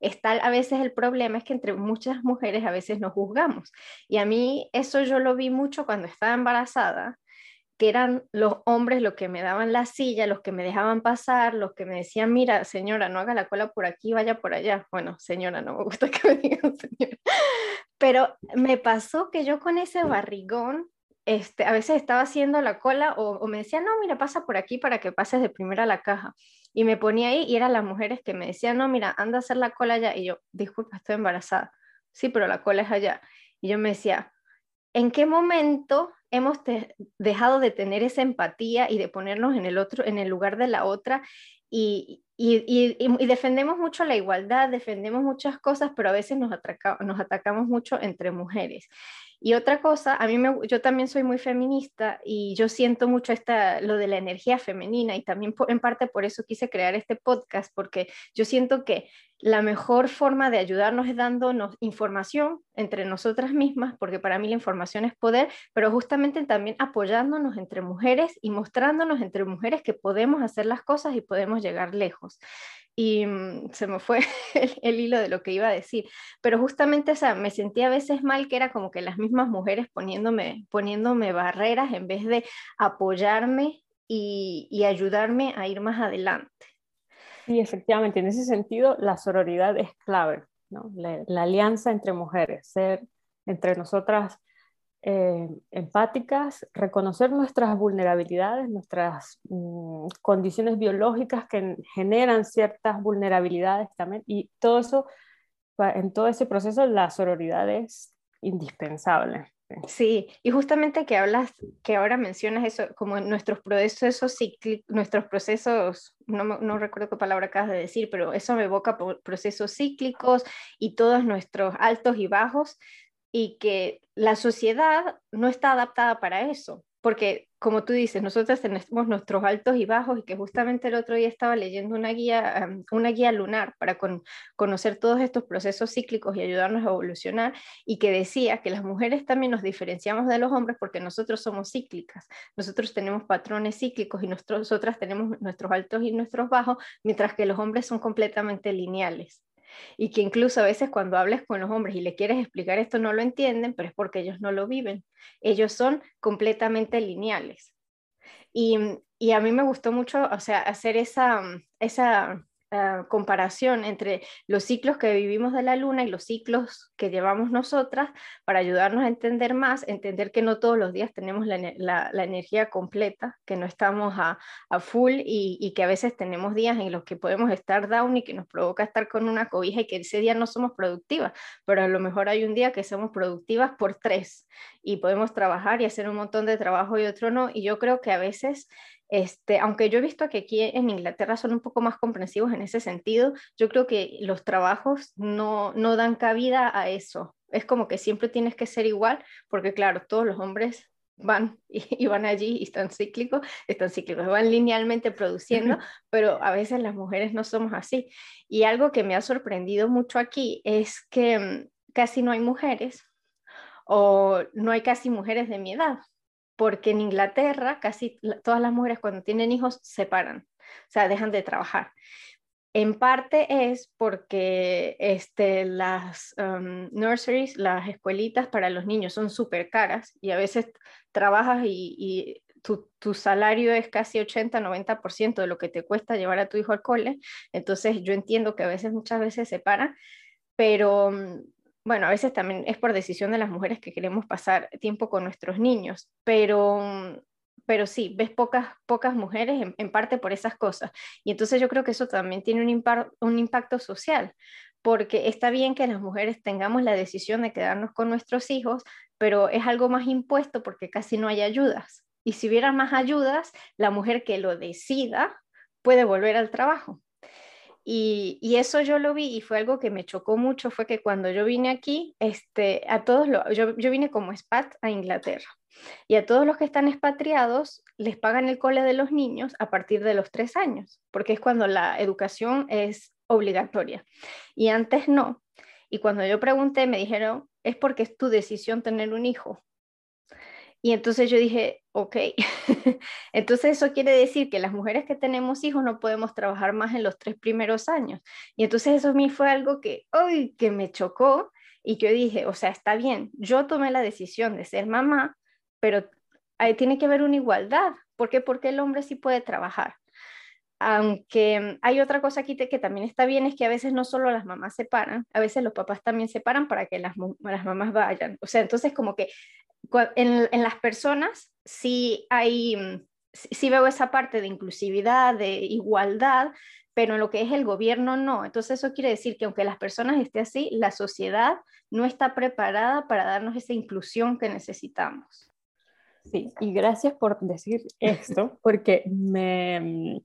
S1: está a veces el problema, es que entre muchas mujeres a veces nos juzgamos. Y a mí eso yo lo vi mucho cuando estaba embarazada, que eran los hombres los que me daban la silla, los que me dejaban pasar, los que me decían, mira, señora, no haga la cola por aquí, vaya por allá. Bueno, señora, no me gusta que me digan señora. Pero me pasó que yo con ese barrigón este, a veces estaba haciendo la cola o, me decía, no, mira, pasa por aquí para que pases de primera a la caja. Y me ponía ahí y eran las mujeres que me decían, no, mira, anda a hacer la cola allá. Y yo, disculpa, estoy embarazada. Sí, pero la cola es allá. Y yo me decía, ¿en qué momento hemos dejado de tener esa empatía y de ponernos en el otro, en el lugar de la otra? Y, defendemos mucho la igualdad, defendemos muchas cosas, pero a veces nos atacamos mucho entre mujeres. Y otra cosa, a mí yo también soy muy feminista y yo siento mucho esta, lo de la energía femenina y también en parte por eso quise crear este podcast, porque yo siento que la mejor forma de ayudarnos es dándonos información entre nosotras mismas, porque para mí la información es poder, pero justamente también apoyándonos entre mujeres y mostrándonos entre mujeres que podemos hacer las cosas y podemos llegar lejos y mm, se me fue el, hilo de lo que iba a decir, pero justamente o me sentía a veces mal que era como que las mismas mujeres poniéndome, poniéndome barreras en vez de apoyarme y, y ayudarme a ir más adelante.
S2: Sí, efectivamente, en ese sentido la sororidad es clave, ¿no? la, la alianza entre mujeres, ser entre nosotras eh, empáticas, reconocer nuestras vulnerabilidades, nuestras mm, condiciones biológicas que generan ciertas vulnerabilidades también, y todo eso, en todo ese proceso la sororidad es indispensable.
S1: Sí, y justamente que hablas, que ahora mencionas eso, como nuestros procesos cíclicos, nuestros procesos, no, no, recuerdo qué palabra acabas de decir, pero eso me evoca procesos cíclicos y todos nuestros altos y bajos, y que la sociedad no está adaptada para eso, porque como tú dices, nosotros tenemos nuestros altos y bajos y que justamente el otro día estaba leyendo una guía, una guía lunar para conocer todos estos procesos cíclicos y ayudarnos a evolucionar y que decía que las mujeres también nos diferenciamos de los hombres porque nosotros somos cíclicas, nosotros tenemos patrones cíclicos y nosotras tenemos nuestros altos y nuestros bajos, mientras que los hombres son completamente lineales y que incluso a veces cuando hables con los hombres y le quieres explicar esto no lo entienden, pero es porque ellos no lo viven. Ellos son completamente lineales. Y, y a mí me gustó mucho, o sea, hacer esa, esa Ah, comparación entre los ciclos que vivimos de la luna y los ciclos que llevamos nosotras para ayudarnos a entender más, entender que no todos los días tenemos la, energía completa, que no estamos a, full y, que a veces tenemos días en los que podemos estar down y que nos provoca estar con una cobija y que ese día no somos productivas, pero a lo mejor hay un día que somos productivas por tres y podemos trabajar y hacer un montón de trabajo y otro no. Y yo creo que a veces este, aunque yo he visto que aquí en Inglaterra son un poco más comprensivos en ese sentido, yo creo que los trabajos no, no dan cabida a eso. Es como que siempre tienes que ser igual, porque claro, todos los hombres van y, van allí y están cíclicos, están cíclicos, van linealmente produciendo, pero a veces las mujeres no somos así. Y algo que me ha sorprendido mucho aquí es que mm, casi no hay mujeres o no hay casi mujeres de mi edad porque en Inglaterra casi todas las mujeres cuando tienen hijos se paran, o sea, dejan de trabajar. En parte es porque este, las um, nurseries, las escuelitas para los niños son súper caras y a veces trabajas y, tu, tu, salario es casi 80-90% de lo que te cuesta llevar a tu hijo al cole. Entonces yo entiendo que a veces, muchas veces se paran, pero um, bueno, a veces también es por decisión de las mujeres que queremos pasar tiempo con nuestros niños, pero, mm, pero sí, ves pocas, pocas mujeres en, parte por esas cosas. Y entonces yo creo que eso también tiene un, un impacto social, porque está bien que las mujeres tengamos la decisión de quedarnos con nuestros hijos, pero es algo más impuesto porque casi no hay ayudas. Y si hubiera más ayudas, la mujer que lo decida puede volver al trabajo. Y, eso yo lo vi y fue algo que me chocó mucho, fue que cuando yo vine aquí, este, a todos yo, yo vine como expat a Inglaterra y a todos los que están expatriados les pagan el cole de los niños a partir de los tres años, porque es cuando la educación es obligatoria. Y antes no. Y cuando yo pregunté, me dijeron, es porque es tu decisión tener un hijo. Y entonces yo dije, ok, entonces eso quiere decir que las mujeres que tenemos hijos no podemos trabajar más en los tres primeros años. Y entonces eso a mí fue algo que, hoy que me chocó y yo dije, o sea, está bien, yo tomé la decisión de ser mamá, pero ahí tiene que haber una igualdad. ¿Por qué? Porque el hombre sí puede trabajar. Aunque hay otra cosa aquí que también está bien, es que a veces no solo las mamás se paran, a veces los papás también se paran para que las, las mamás vayan. O sea, entonces como que en, las personas sí hay, mm, sí veo esa parte de inclusividad, de igualdad, pero en lo que es el gobierno no. Entonces eso quiere decir que aunque las personas estén así, la sociedad no está preparada para darnos esa inclusión que necesitamos.
S2: Sí, y gracias por decir esto, porque me mm,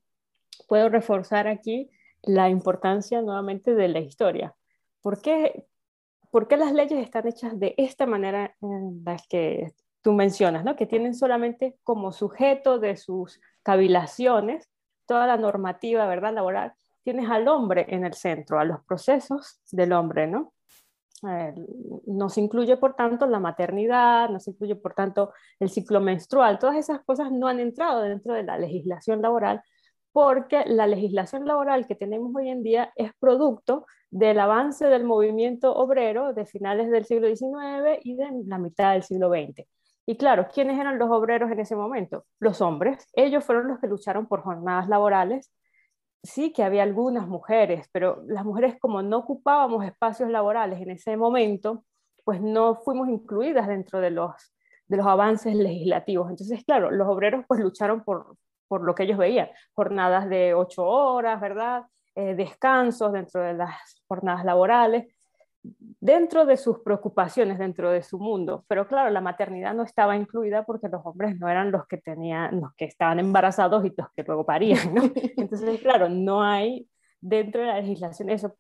S2: puedo reforzar aquí la importancia nuevamente de la historia. ¿Por qué, ¿por qué las leyes están hechas de esta manera en las que tú mencionas, ¿no? que tienen solamente como sujeto de sus cavilaciones toda la normativa ¿verdad? laboral? Tienes al hombre en el centro, a los procesos del hombre, ¿no? Eh, nos incluye, por tanto, la maternidad, nos incluye, por tanto, el ciclo menstrual. Todas esas cosas no han entrado dentro de la legislación laboral porque la legislación laboral que tenemos hoy en día es producto del avance del movimiento obrero de finales del siglo XIX y de la mitad del siglo XX. Y claro, ¿quiénes eran los obreros en ese momento? Los hombres. Ellos fueron los que lucharon por jornadas laborales. Sí que había algunas mujeres, pero las mujeres como no ocupábamos espacios laborales en ese momento, pues no fuimos incluidas dentro de los, de los avances legislativos. Entonces, claro, los obreros pues lucharon por, por lo que ellos veían, jornadas de ocho horas, ¿verdad? Eh, descansos dentro de las jornadas laborales, dentro de sus preocupaciones, dentro de su mundo. Pero claro, la maternidad no estaba incluida porque los hombres no eran los que tenían, los que estaban embarazados y los que luego parían, ¿no? Entonces, claro, no hay dentro de la legislación eso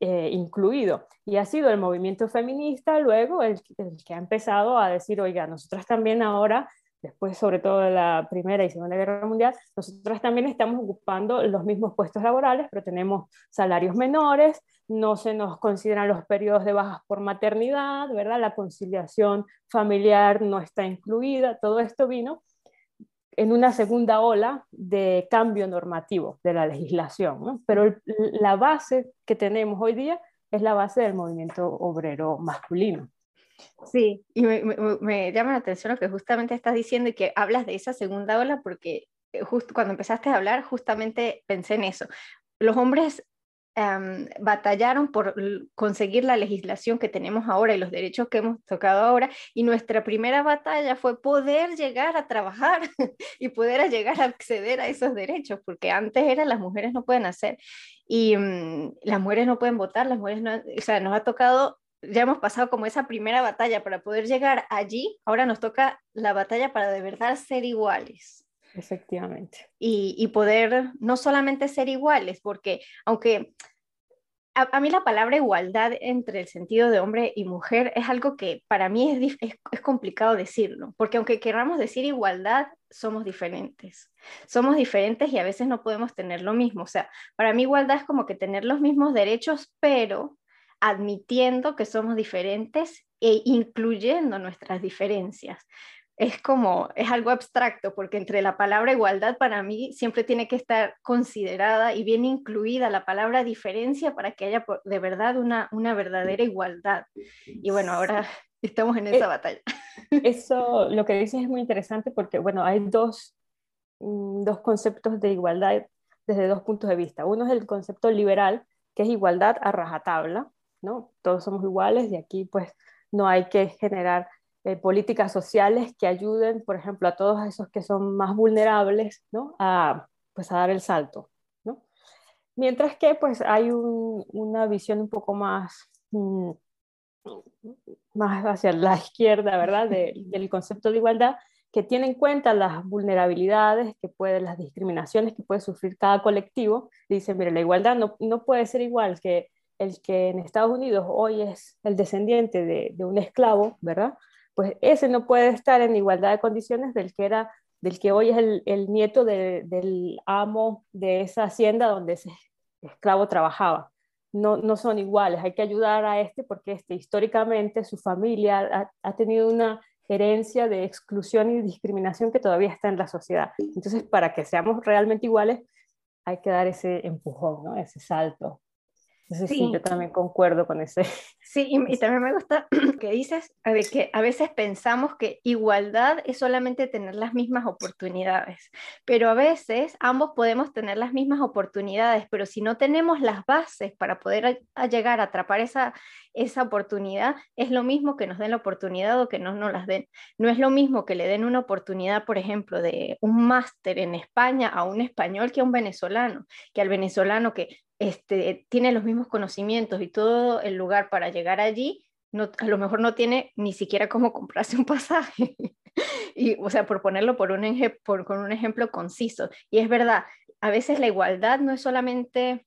S2: eh, incluido. Y ha sido el movimiento feminista luego el, el, que ha empezado a decir, oiga, nosotras también ahora después sobre todo de la Primera y Segunda Guerra Mundial, nosotros también estamos ocupando los mismos puestos laborales, pero tenemos salarios menores, no se nos consideran los periodos de bajas por maternidad, ¿verdad? La conciliación familiar no está incluida, todo esto vino en una segunda ola de cambio normativo de la legislación, pero la base que tenemos hoy día es la base del movimiento obrero masculino.
S1: Sí, y me, llama la atención lo que justamente estás diciendo y que hablas de esa segunda ola porque justo cuando empezaste a hablar, justamente pensé en eso. Los hombres Em, batallaron por conseguir la legislación que tenemos ahora y los derechos que hemos tocado ahora. Y nuestra primera batalla fue poder llegar a trabajar y poder llegar a acceder a esos derechos, porque antes era las mujeres no pueden hacer y mm, las mujeres no pueden votar, las mujeres no, o sea, nos ha tocado ya hemos pasado como esa primera batalla para poder llegar allí, ahora nos toca la batalla para de verdad ser iguales.
S2: Efectivamente.
S1: Y, poder no solamente ser iguales, porque aunque a, mí la palabra igualdad entre el sentido de hombre y mujer es algo que para mí es, es, complicado decirlo, porque aunque queramos decir igualdad, somos diferentes. Somos diferentes y a veces no podemos tener lo mismo. O sea, para mí igualdad es como que tener los mismos derechos, pero admitiendo que somos diferentes e incluyendo nuestras diferencias es como, es algo abstracto, porque entre la palabra igualdad para mí siempre tiene que estar considerada y bien incluida la palabra diferencia para que haya de verdad una, una verdadera igualdad. Y bueno, ahora estamos en esa eh, batalla.
S2: Eso, lo que dices es muy interesante porque, bueno, hay dos, mm, dos conceptos de igualdad desde dos puntos de vista. Uno es el concepto liberal, que es igualdad a rajatabla, ¿no? Todos somos iguales y aquí pues no hay que generar eh, políticas sociales que ayuden, por ejemplo, a todos esos que son más vulnerables, ¿no? A, pues, a dar el salto, ¿no? Mientras que, pues, hay una visión un poco más, mm, más hacia la izquierda, ¿verdad? del concepto de igualdad, que tiene en cuenta las vulnerabilidades, que puede, las discriminaciones que puede sufrir cada colectivo. Dicen, mire, la igualdad no, no puede ser igual que el que en Estados Unidos hoy es el descendiente de, un esclavo, ¿verdad? pues ese no puede estar en igualdad de condiciones del que era del que hoy es el, nieto del amo de esa hacienda donde ese esclavo trabajaba. No, no son iguales, hay que ayudar a este porque este, históricamente su familia ha, tenido una herencia de exclusión y discriminación que todavía está en la sociedad. Entonces, para que seamos realmente iguales, hay que dar ese empujón, ¿no? ese salto sí. yo también concuerdo con ese.
S1: Sí, y, también me gusta que dices de que a veces pensamos que igualdad es solamente tener las mismas oportunidades, pero a veces ambos podemos tener las mismas oportunidades, pero si no tenemos las bases para poder llegar a atrapar esa, esa oportunidad, es lo mismo que nos den la oportunidad o que no nos las den. No es lo mismo que le den una oportunidad, por ejemplo, de un máster en España a un español que a un venezolano, que al venezolano que este, tiene los mismos conocimientos y todo el lugar para llegar allí, no, a lo mejor no tiene ni siquiera cómo comprarse un pasaje. y, o sea, por ponerlo por un, con un ejemplo conciso. Y es verdad, a veces la igualdad no es solamente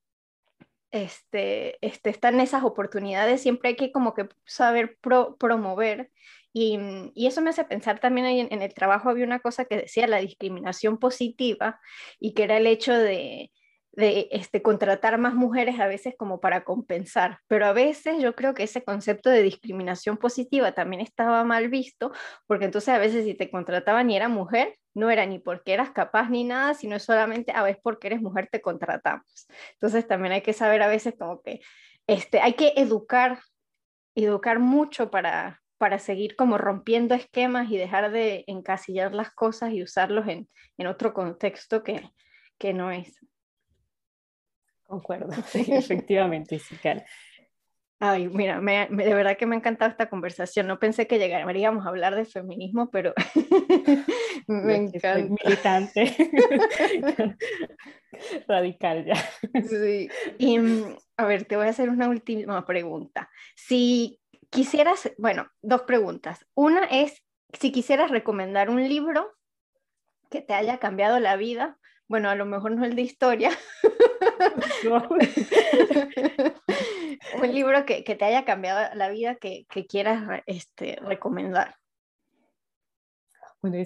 S1: este, este, están esas oportunidades, siempre hay que como que saber promover. Y, eso me hace pensar también en el trabajo había una cosa que decía la discriminación positiva y que era el hecho de, de este, contratar más mujeres a veces como para compensar, pero a veces yo creo que ese concepto de discriminación positiva también estaba mal visto, porque entonces a veces si te contrataban y era mujer, no era ni porque eras capaz ni nada, sino solamente a veces porque eres mujer te contratamos. Entonces también hay que saber a veces como que este, hay que educar, educar mucho para, para seguir como rompiendo esquemas y dejar de encasillar las cosas y usarlos en, en otro contexto que, que no es.
S2: Concuerdo, efectivamente, sí,
S1: Ay, mira, de verdad que me ha encantado esta conversación. No pensé que llegaríamos a hablar de feminismo, pero me encanta.
S2: militante. Radical ya.
S1: Sí. Y mm, a ver, te voy a hacer una última pregunta. Si quisieras, bueno, dos preguntas. Una es, si quisieras recomendar un libro que te haya cambiado la vida, bueno, a lo mejor no el de historia. Un libro que, te haya cambiado la vida que, quieras este, recomendar.
S2: Bueno,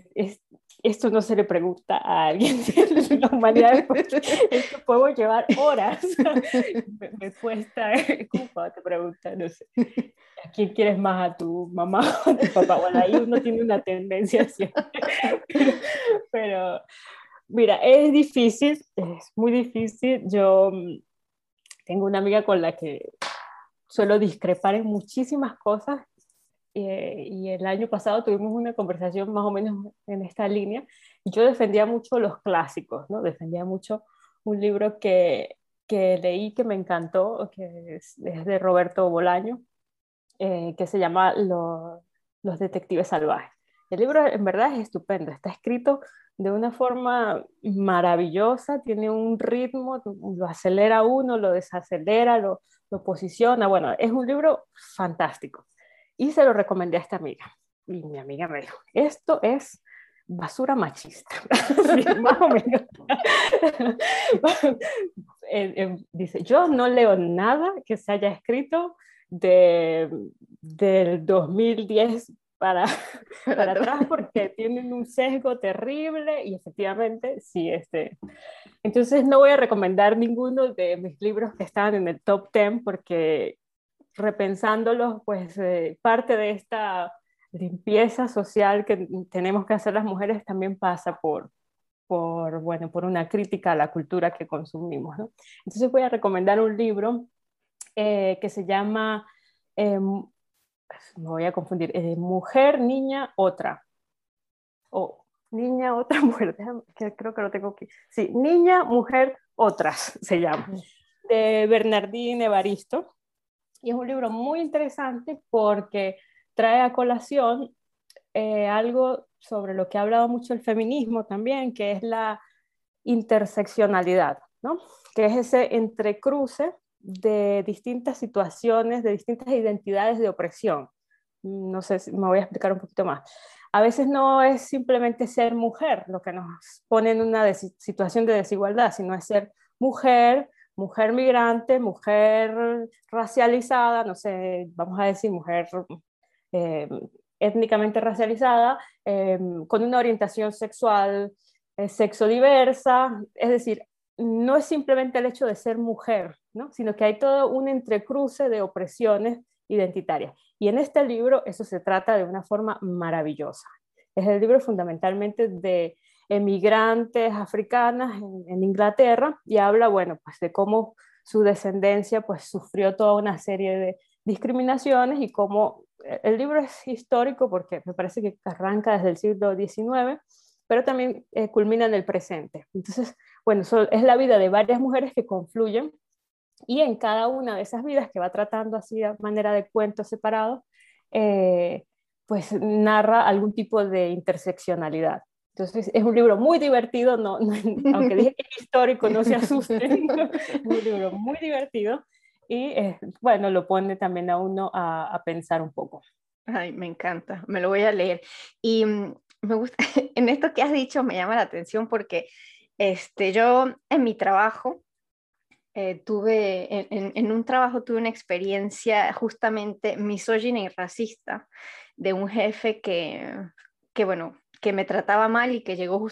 S2: esto no se le pregunta a alguien de la humanidad. Esto puedo llevar horas. Me, cuesta, ¿cómo te pregunta? No sé. ¿A quién quieres más? ¿A tu mamá o a tu papá? Bueno, ahí uno tiene una tendencia siempre. pero Mira, es difícil, es muy difícil. Yo mm, tengo una amiga con la que suelo discrepar en muchísimas cosas eh, y el año pasado tuvimos una conversación más o menos en esta línea yo defendía mucho los clásicos, ¿no? Defendía mucho un libro que, que leí que me encantó, que es, de Roberto Bolaño, eh, que se llama Los Detectives Salvajes. El libro en verdad es estupendo, está escrito de una forma maravillosa, tiene un ritmo, lo acelera uno, lo desacelera, lo, posiciona. Bueno, es un libro fantástico. Y se lo recomendé a esta amiga. Y mi amiga me dijo, esto es basura machista. dice, yo no leo nada que se haya escrito de, del 2010 para, para atrás porque tienen un sesgo terrible y efectivamente sí, este. Entonces no voy a recomendar ninguno de mis libros que están en el top 10 porque repensándolos, pues eh, parte de esta limpieza social que tenemos que hacer las mujeres también pasa por, por, bueno, por una crítica a la cultura que consumimos. ¿no? Entonces voy a recomendar un libro eh, que se llama em, me voy a confundir, eh, mujer, niña, otra. O niña, otra, mujer, que creo que lo tengo aquí. Sí, niña, mujer, otras se llama. De Bernardine Evaristo. Y es un libro muy interesante porque trae a colación eh, algo sobre lo que ha hablado mucho el feminismo también, que es la interseccionalidad, ¿no? Que es ese entrecruce de distintas situaciones, de distintas identidades de opresión. No sé si me voy a explicar un poquito más. A veces no es simplemente ser mujer lo que nos pone en una situación de desigualdad, sino ser mujer, mujer migrante, mujer racializada, no sé, vamos a decir mujer eh, étnicamente racializada, eh, con una orientación sexual eh, sexo diversa, es decir, no es simplemente el hecho de ser mujer, ¿no? sino que hay todo un entrecruce de opresiones identitarias. Y en este libro eso se trata de una forma maravillosa. Es el libro fundamentalmente de emigrantes africanas en, Inglaterra y habla, bueno, pues de cómo su descendencia pues sufrió toda una serie de discriminaciones y cómo eh, el libro es histórico porque me parece que arranca desde el siglo XIX, pero también eh, culmina en el presente. Entonces, bueno, es la vida de varias mujeres que confluyen y en cada una de esas vidas que va tratando así de manera de cuentos separados, eh, pues narra algún tipo de interseccionalidad. Entonces es un libro muy divertido, no, aunque dije que es histórico, no se asusten, es un libro muy divertido y eh, bueno, lo pone también a uno a, a, pensar un poco.
S1: Ay, me encanta, me lo voy a leer. Y mm, me gusta, en esto que has dicho me llama la atención porque este, yo en mi trabajo, eh, tuve, en, un trabajo tuve una experiencia justamente misógina y racista de un jefe que, que bueno, que me trataba mal y que llegó,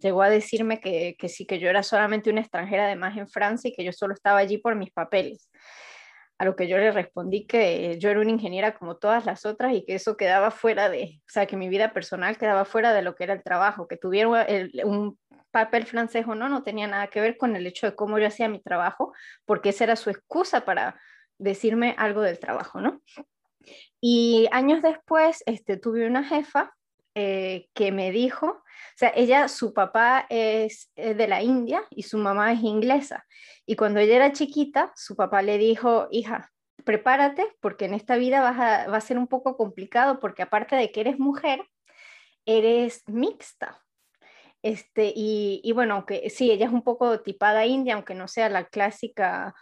S1: llegó a decirme que, que sí, que yo era solamente una extranjera además en Francia y que yo solo estaba allí por mis papeles. A lo que yo le respondí que yo era una ingeniera como todas las otras y que eso quedaba fuera de, o sea, que mi vida personal quedaba fuera de lo que era el trabajo, que tuviera un papel francés o no, no tenía nada que ver con el hecho de cómo yo hacía mi trabajo, porque esa era su excusa para decirme algo del trabajo, ¿no? Y años después este, tuve una jefa eh, que me dijo, o sea, ella, su papá es, de la India y su mamá es inglesa. Y cuando ella era chiquita, su papá le dijo, hija, prepárate porque en esta vida va a ser un poco complicado porque aparte de que eres mujer, eres mixta. Este, y, y, bueno, aunque sí, ella es un poco tipada india, aunque no sea la clásica,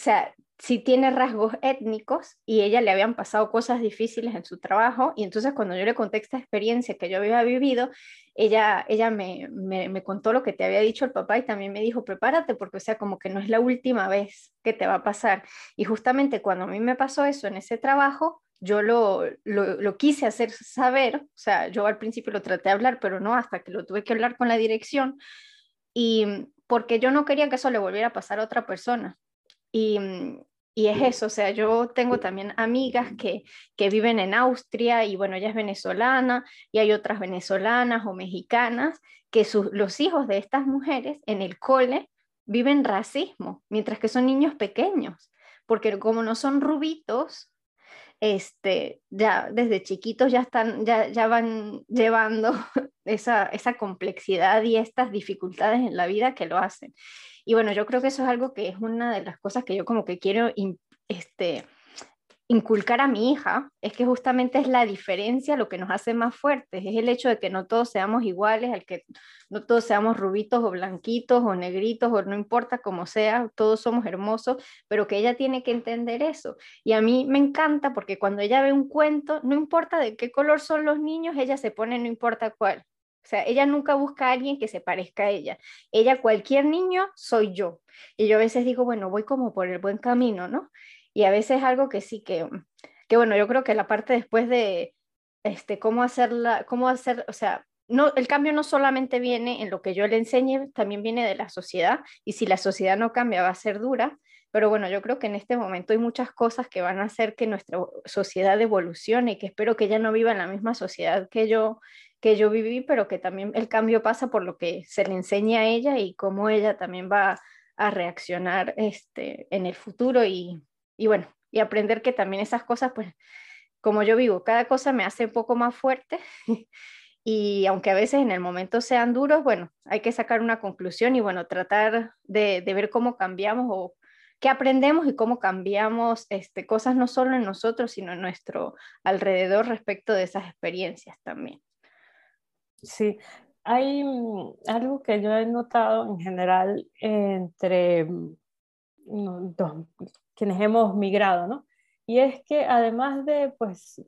S1: sea, sí tiene rasgos étnicos y ella le habían pasado cosas difíciles en su trabajo y entonces cuando yo le conté esta experiencia que yo había vivido, ella, ella me, me, contó lo que te había dicho el papá y también me dijo, prepárate porque, o sea, como que no es la última vez que te va a pasar. Y justamente cuando a mí me pasó eso en ese trabajo, yo lo, lo, quise hacer saber, o sea, yo al principio lo traté de hablar, pero no hasta que lo tuve que hablar con la dirección, y porque yo no quería que eso le volviera a pasar a otra persona. Y, y es eso, o sea, yo tengo también amigas que, que viven en Austria y bueno, ella es venezolana y hay otras venezolanas o mexicanas que sus, los hijos de estas mujeres en el cole viven racismo, mientras que son niños pequeños, porque como no son rubitos, este, ya desde chiquitos ya, están, ya, ya van llevando esa, esa complejidad y estas dificultades en la vida que lo hacen. Y bueno, yo creo que eso es algo que es una de las cosas que yo como que quiero este, inculcar a mi hija es que justamente es la diferencia lo que nos hace más fuertes, es el hecho de que no todos seamos iguales, al que no todos seamos rubitos o blanquitos o negritos o no importa cómo sea, todos somos hermosos, pero que ella tiene que entender eso. Y a mí me encanta porque cuando ella ve un cuento, no importa de qué color son los niños, ella se pone no importa cuál. O sea, ella nunca busca a alguien que se parezca a ella. Ella, cualquier niño, soy yo. Y yo a veces digo, bueno, voy como por el buen camino, ¿no? y a veces algo que sí que, que bueno, yo creo que la parte después de este, cómo hacerla, cómo hacer, o sea, no, el cambio no solamente viene en lo que yo le enseñe, también viene de la sociedad, y si la sociedad no cambia va a ser dura, pero bueno, yo creo que en este momento hay muchas cosas que van a hacer que nuestra sociedad evolucione y que espero que ella no viva en la misma sociedad que yo, que yo viví, pero que también el cambio pasa por lo que se le enseña a ella y cómo ella también va a reaccionar este, en el futuro y, y bueno, y aprender que también esas cosas, pues, como yo vivo, cada cosa me hace un poco más fuerte. y aunque a veces en el momento sean duros, bueno, hay que sacar una conclusión y bueno, tratar de, ver cómo cambiamos o qué aprendemos y cómo cambiamos este, cosas no solo en nosotros, sino en nuestro alrededor respecto de esas experiencias también.
S2: Sí, hay mm, algo que yo he notado en general entre mm, dos, quienes hemos migrado, ¿no? Y es que además de, pues,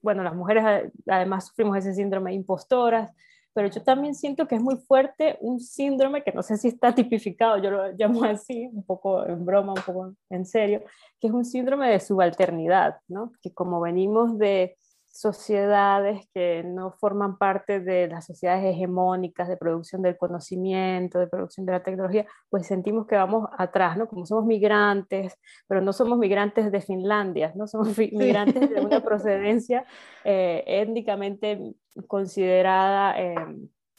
S2: bueno, las mujeres además sufrimos ese síndrome de impostoras, pero yo también siento que es muy fuerte un síndrome que no sé si está tipificado, yo lo llamo así, un poco en broma, un poco en serio, que es un síndrome de subalternidad, ¿no? Que como venimos de sociedades que no forman parte de las sociedades hegemónicas de producción del conocimiento, de producción de la tecnología, pues sentimos que vamos atrás, ¿no? Como somos migrantes, pero no somos migrantes de Finlandia, no somos migrantes de una procedencia eh, étnicamente considerada eh,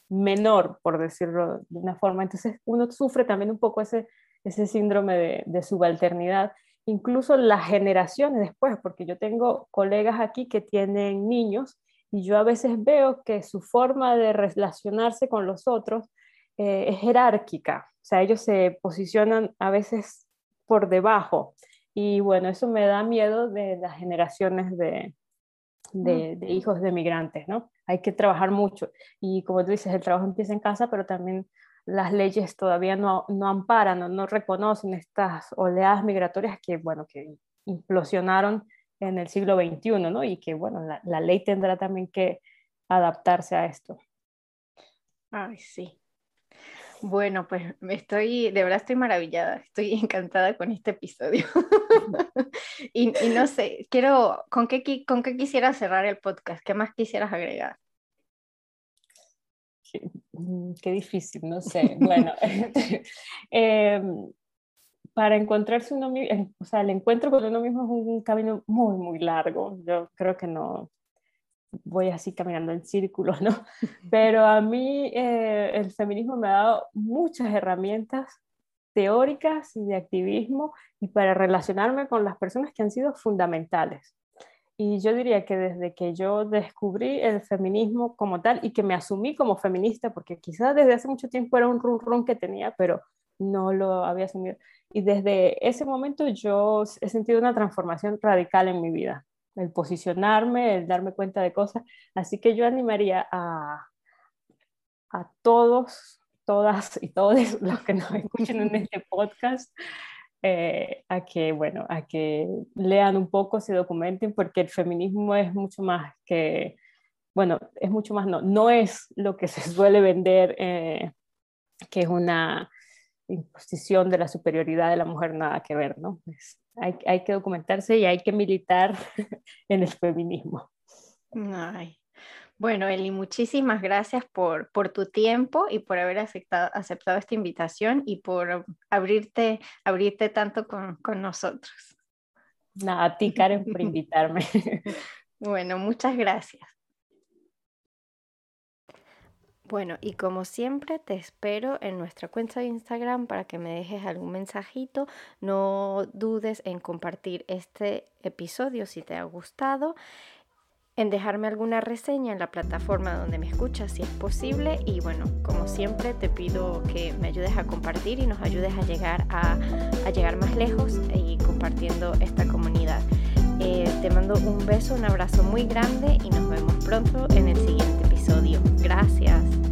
S2: menor, por decirlo de una forma. Entonces uno sufre también un poco ese, ese síndrome de, de subalternidad incluso las generaciones después, porque yo tengo colegas aquí que tienen niños y yo a veces veo que su forma de relacionarse con los otros eh, es jerárquica, o sea, ellos se posicionan a veces por debajo. Y bueno, eso me da miedo de las generaciones de, de, de hijos de migrantes, ¿no? Hay que trabajar mucho. Y como tú dices, el trabajo empieza en casa, pero también las leyes todavía no, no amparan o no reconocen estas oleadas migratorias que, bueno, que implosionaron en el siglo XXI, ¿no? Y que, bueno, la, la ley tendrá también que adaptarse a esto.
S1: Ay, sí. Bueno, pues estoy, de verdad estoy maravillada, estoy encantada con este episodio. y, y, no sé, quiero, ¿con qué, ¿con qué quisiera cerrar el podcast? ¿Qué más quisieras agregar?
S2: Mm, qué difícil, no sé. Bueno, em, para encontrarse uno mismo, o sea, el encuentro con uno mismo es un camino muy, muy largo. Yo creo que no voy así caminando en círculos, ¿no? Pero a mí eh, el feminismo me ha dado muchas herramientas teóricas y de activismo y para relacionarme con las personas que han sido fundamentales. Y yo diría que desde que yo descubrí el feminismo como tal y que me asumí como feminista, porque quizás desde hace mucho tiempo era un run run que tenía, pero no lo había asumido. Y desde ese momento yo he sentido una transformación radical en mi vida, el posicionarme, el darme cuenta de cosas. Así que yo animaría a, a todos, todas y todos los que nos escuchen en este podcast eh, a que, bueno, a que lean un poco, se documenten, porque el feminismo es mucho más que, bueno, es mucho más, no, no es lo que se suele vender, eh, que es una imposición de la superioridad de la mujer, nada que ver, ¿no? hay, hay que documentarse y hay que militar en el feminismo.
S1: Ay, bueno, Eli, muchísimas gracias por, por tu tiempo y por haber aceptado, aceptado esta invitación y por abrirte, abrirte tanto con, con nosotros.
S2: Nada, a ti, Karen, por invitarme.
S1: bueno, muchas gracias. Bueno, y como siempre te espero en nuestra cuenta de Instagram para que me dejes algún mensajito. No dudes en compartir este episodio si te ha gustado, en dejarme alguna reseña en la plataforma donde me escuchas si es posible. Y bueno, como siempre te pido que me ayudes a compartir y nos ayudes a llegar, a, llegar más lejos y compartiendo esta comunidad. Eh, te mando un beso, un abrazo muy grande y nos vemos pronto en el siguiente episodio. Gracias.